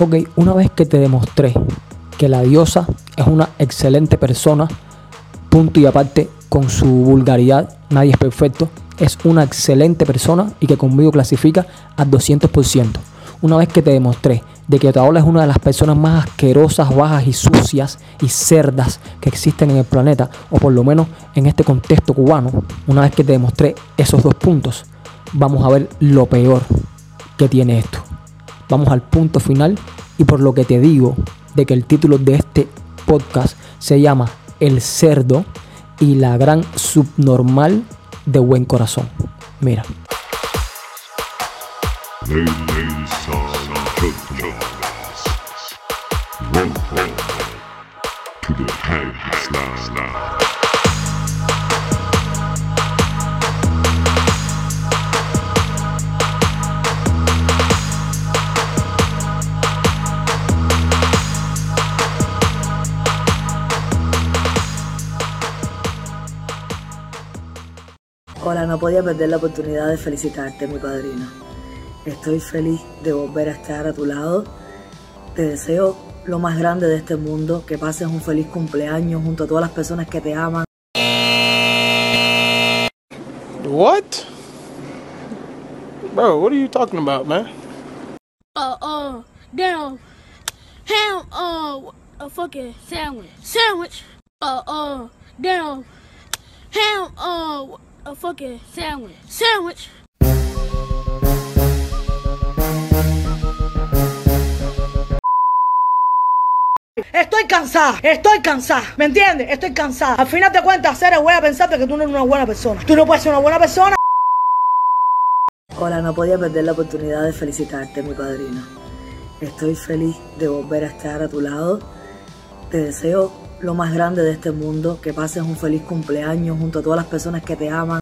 Ok, una vez que te demostré que la diosa es una excelente persona, punto y aparte con su vulgaridad, nadie es perfecto, es una excelente persona y que conmigo clasifica al 200%. Una vez que te demostré de que Otaola es una de las personas más asquerosas, bajas y sucias y cerdas que existen en el planeta, o por lo menos en este contexto cubano, una vez que te demostré esos dos puntos, vamos a ver lo peor que tiene esto. Vamos al punto final y por lo que te digo de que el título de este podcast se llama El cerdo y la gran subnormal de buen corazón. Mira. Hola, no podía perder la oportunidad de felicitarte, mi padrino. Estoy feliz de volver a estar a tu lado. Te deseo lo más grande de este mundo, que pases un feliz cumpleaños junto a todas las personas que te aman. What? Bro, what are you talking about, man? uh, uh, damn, ham, uh, a fucking sandwich. Sandwich. Uh, uh, damn, ham, uh, a fucking sandwich. Sandwich. Estoy cansada, estoy cansada, ¿me entiendes? Estoy cansada. Al final de cuentas, Ceres, voy a pensarte que tú no eres una buena persona. Tú no puedes ser una buena persona. Hola, no podía perder la oportunidad de felicitarte, mi padrino. Estoy feliz de volver a estar a tu lado. Te deseo lo más grande de este mundo, que pases un feliz cumpleaños junto a todas las personas que te aman.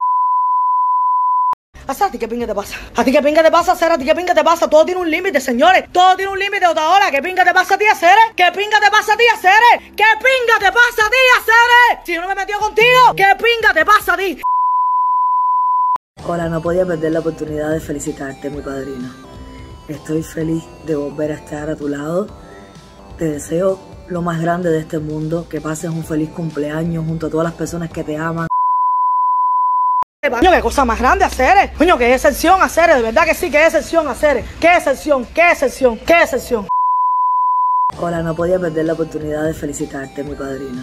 ¿A ti qué pinga te pasa? ¿A ti qué pinga te pasa, Cera? ¿A ti qué pinga te pasa? Todo tiene un límite, señores. Todo tiene un límite, otra hora. ¿Qué pinga te pasa a ti, Cere? ¿Qué pinga te pasa a ti, Cere? ¿Qué pinga te pasa a ti, Cere? Si yo no me he metido contigo, ¿qué pinga te pasa a ti? Hola, no podía perder la oportunidad de felicitarte, mi padrino. Estoy feliz de volver a estar a tu lado. Te deseo lo más grande de este mundo, que pases un feliz cumpleaños junto a todas las personas que te aman. Coño, qué cosa más grande hacer. Coño, qué excepción hacer. De verdad que sí, qué excepción hacer. Qué excepción, qué excepción, qué excepción. Hola, no podía perder la oportunidad de felicitarte, mi padrino.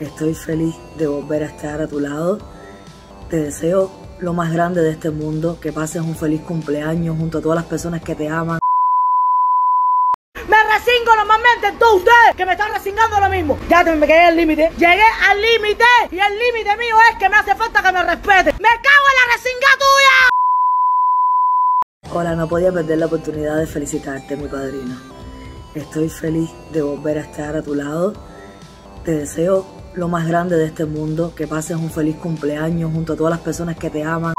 Estoy feliz de volver a estar a tu lado. Te deseo lo más grande de este mundo, que pases un feliz cumpleaños junto a todas las personas que te aman. Normalmente en todos ustedes que me están resingando ahora mismo. Ya me quedé al límite. Llegué al límite. Y el límite mío es que me hace falta que me respete. ¡Me cago en la resinga tuya! Hola, no podía perder la oportunidad de felicitarte, mi padrino. Estoy feliz de volver a estar a tu lado. Te deseo lo más grande de este mundo, que pases un feliz cumpleaños junto a todas las personas que te aman.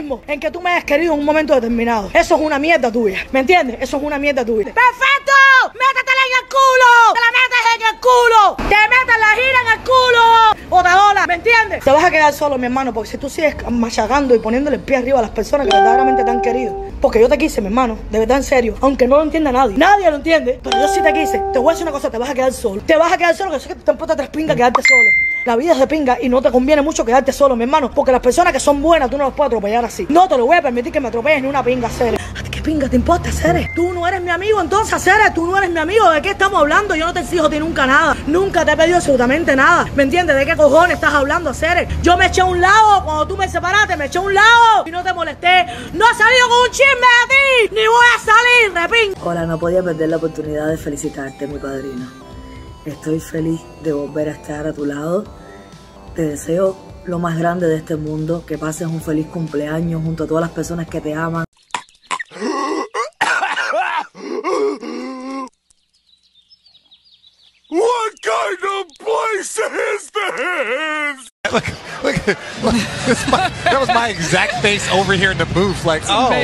Mismo en que tú me hayas querido en un momento determinado. Eso es una mierda tuya. ¿Me entiendes? Eso es una mierda tuya. ¡Perfecto! ¡Métetela en el culo! ¡Te la metes en el culo! ¡Te metes la gira en el culo! ¡Otra ola! ¿Me entiendes? Te vas a quedar solo, mi hermano, porque si tú sigues machacando y poniéndole el pie arriba a las personas que verdaderamente te han querido. Porque yo te quise, mi hermano, de verdad en serio. Aunque no lo entienda nadie. Nadie lo entiende. Pero yo sí te quise. Te voy a decir una cosa, te vas a quedar solo. Te vas a quedar solo, que sé que te importa tres pingas quedarte solo. La vida es de pinga y no te conviene mucho quedarte solo, mi hermano. Porque las personas que son buenas tú no las puedes atropellar así. No te lo voy a permitir que me atropelles ni una pinga, Ceres. ¿A ti qué pinga te importa, Ceres? Tú no eres mi amigo, entonces, Ceres. Tú no eres mi amigo. ¿De qué estamos hablando? Yo no te exijo a ti nunca nada. Nunca te he pedido absolutamente nada. ¿Me entiendes? ¿De qué cojones estás hablando, Ceres? Yo me eché a un lado cuando tú me separaste. Me eché a un lado y no te molesté. No he salido con un chisme a ti. Ni voy a salir, repin. Hola, no podía perder la oportunidad de felicitarte, mi padrino. Estoy feliz de volver a estar a tu lado. Te deseo lo más grande de este mundo, que pases un feliz cumpleaños junto a todas las personas que te aman. What kind of place is this? Look, look, look this my, that was my exact face over here in the booth. Like, oh,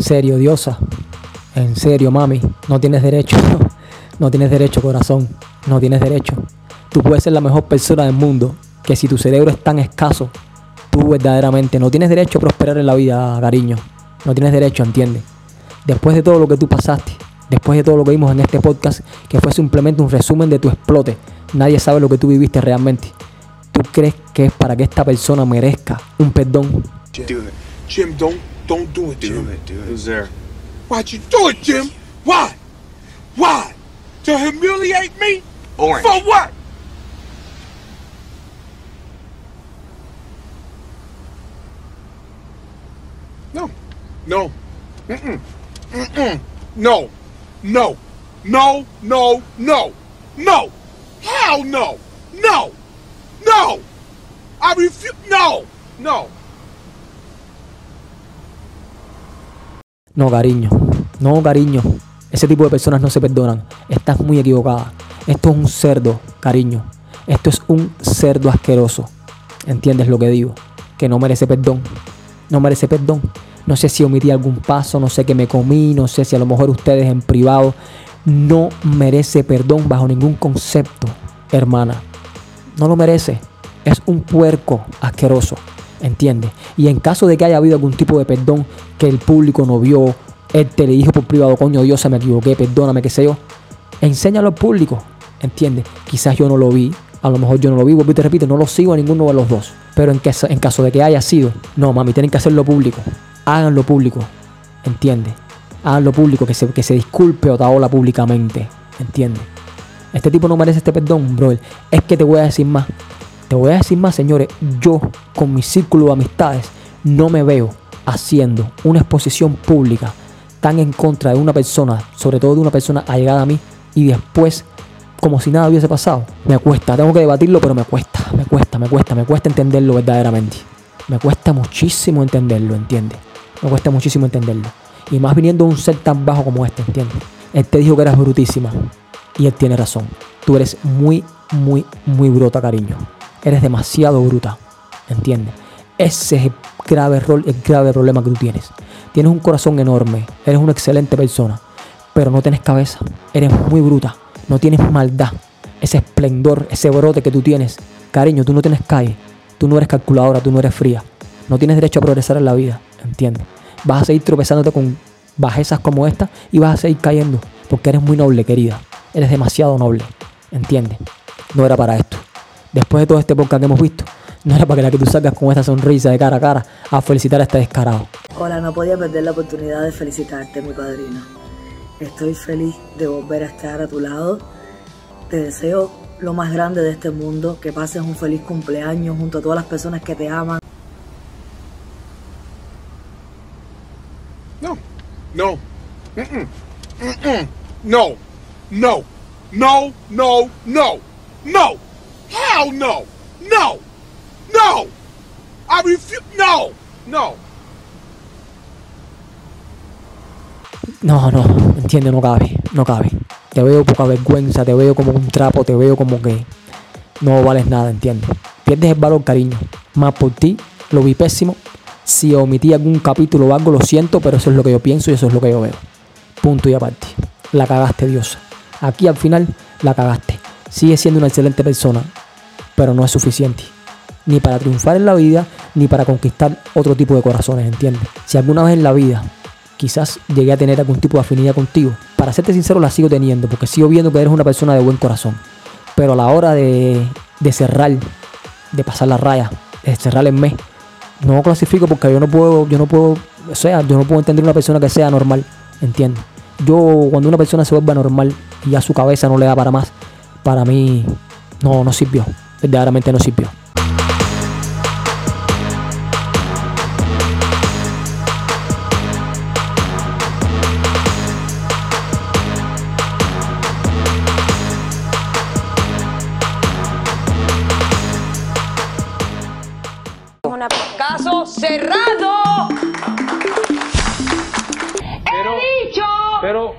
En serio, diosa. En serio, mami. No tienes derecho. No tienes derecho, corazón. No tienes derecho. Tú puedes ser la mejor persona del mundo, que si tu cerebro es tan escaso, tú verdaderamente no tienes derecho a prosperar en la vida, cariño. No tienes derecho, ¿entiendes? Después de todo lo que tú pasaste, después de todo lo que vimos en este podcast, que fue simplemente un resumen de tu explote, nadie sabe lo que tú viviste realmente. ¿Tú crees que es para que esta persona merezca un perdón? Jim, don't do it, Jim. Do it, do it. Who's there? Why'd you do it, Jim? Why? Why? To humiliate me? Orange. For what? No. No. Mm-mm. Mm-mm. No. No. No. No. No. No. Hell no. No. No. I refuse. No. No. No, cariño. No, cariño. Ese tipo de personas no se perdonan. Estás muy equivocada. Esto es un cerdo, cariño. Esto es un cerdo asqueroso. ¿Entiendes lo que digo? Que no merece perdón. No merece perdón. No sé si omití algún paso, no sé qué me comí, no sé si a lo mejor ustedes en privado. No merece perdón bajo ningún concepto, hermana. No lo merece. Es un puerco asqueroso. ¿Entiendes? Y en caso de que haya habido algún tipo de perdón que el público no vio, él te le dijo por privado, coño Dios, se me equivoqué, perdóname, qué sé yo. Enséñalo al público, ¿entiendes? Quizás yo no lo vi, a lo mejor yo no lo vi, y te repito, no lo sigo a ninguno de los dos. Pero en, caso, en caso de que haya sido, no, mami, tienen que hacerlo público. Háganlo público, ¿entiendes? Háganlo público, que se, que se disculpe Otaola públicamente, ¿entiendes? Este tipo no merece este perdón, bro. Es que te voy a decir más. Te voy a decir más, señores. Yo, con mi círculo de amistades, no me veo haciendo una exposición pública tan en contra de una persona, sobre todo de una persona allegada a mí, y después, como si nada hubiese pasado. Me cuesta, tengo que debatirlo, pero me cuesta, me cuesta, me cuesta, me cuesta entenderlo verdaderamente. Me cuesta muchísimo entenderlo, ¿entiendes? Me cuesta muchísimo entenderlo. Y más viniendo de un ser tan bajo como este, ¿entiendes? Él te dijo que eras brutísima. Y él tiene razón. Tú eres muy, muy, muy bruta, cariño. Eres demasiado bruta. ¿Entiendes? Ese es el grave, rol, el grave problema que tú tienes. Tienes un corazón enorme. Eres una excelente persona. Pero no tienes cabeza. Eres muy bruta. No tienes maldad. Ese esplendor, ese brote que tú tienes. Cariño, tú no tienes calle. Tú no eres calculadora, tú no eres fría. No tienes derecho a progresar en la vida. ¿Entiendes? Vas a seguir tropezándote con bajezas como esta y vas a seguir cayendo. Porque eres muy noble, querida. Eres demasiado noble. ¿Entiendes? No era para esto. Después de todo este podcast que hemos visto, no era para que la que tú salgas con esta sonrisa de cara a cara a felicitar a este descarado. Hola, no podía perder la oportunidad de felicitarte, mi padrino. Estoy feliz de volver a estar a tu lado. Te deseo lo más grande de este mundo, que pases un feliz cumpleaños junto a todas las personas que te aman. No. No. No. No. No. No. No. No. Hell no. No. No. I refuse. No. No. No, no, entiende, no cabe, no cabe. Te veo poca vergüenza, te veo como un trapo, te veo como que no vales nada, entiendes. Pierdes el valor, cariño. Más por ti, lo vi pésimo. Si omití algún capítulo o algo, lo siento, pero eso es lo que yo pienso y eso es lo que yo veo. Punto y aparte. La cagaste, Diosa. Aquí al final la cagaste. Sigue siendo una excelente persona, pero no es suficiente. Ni para triunfar en la vida, ni para conquistar otro tipo de corazones, ¿entiendes? Si alguna vez en la vida quizás llegué a tener algún tipo de afinidad contigo, para serte sincero la sigo teniendo, porque sigo viendo que eres una persona de buen corazón. Pero a la hora de, cerrar, de pasar la raya, de cerrar el mes, no clasifico porque yo no puedo, yo no puedo, o sea, yo no puedo entender una persona que sea normal, ¿entiendes? Yo cuando una persona se vuelve normal y a su cabeza no le da para más, para mí no, no sirvió, verdaderamente no sirvió. Caso cerrado. Pero, He dicho pero,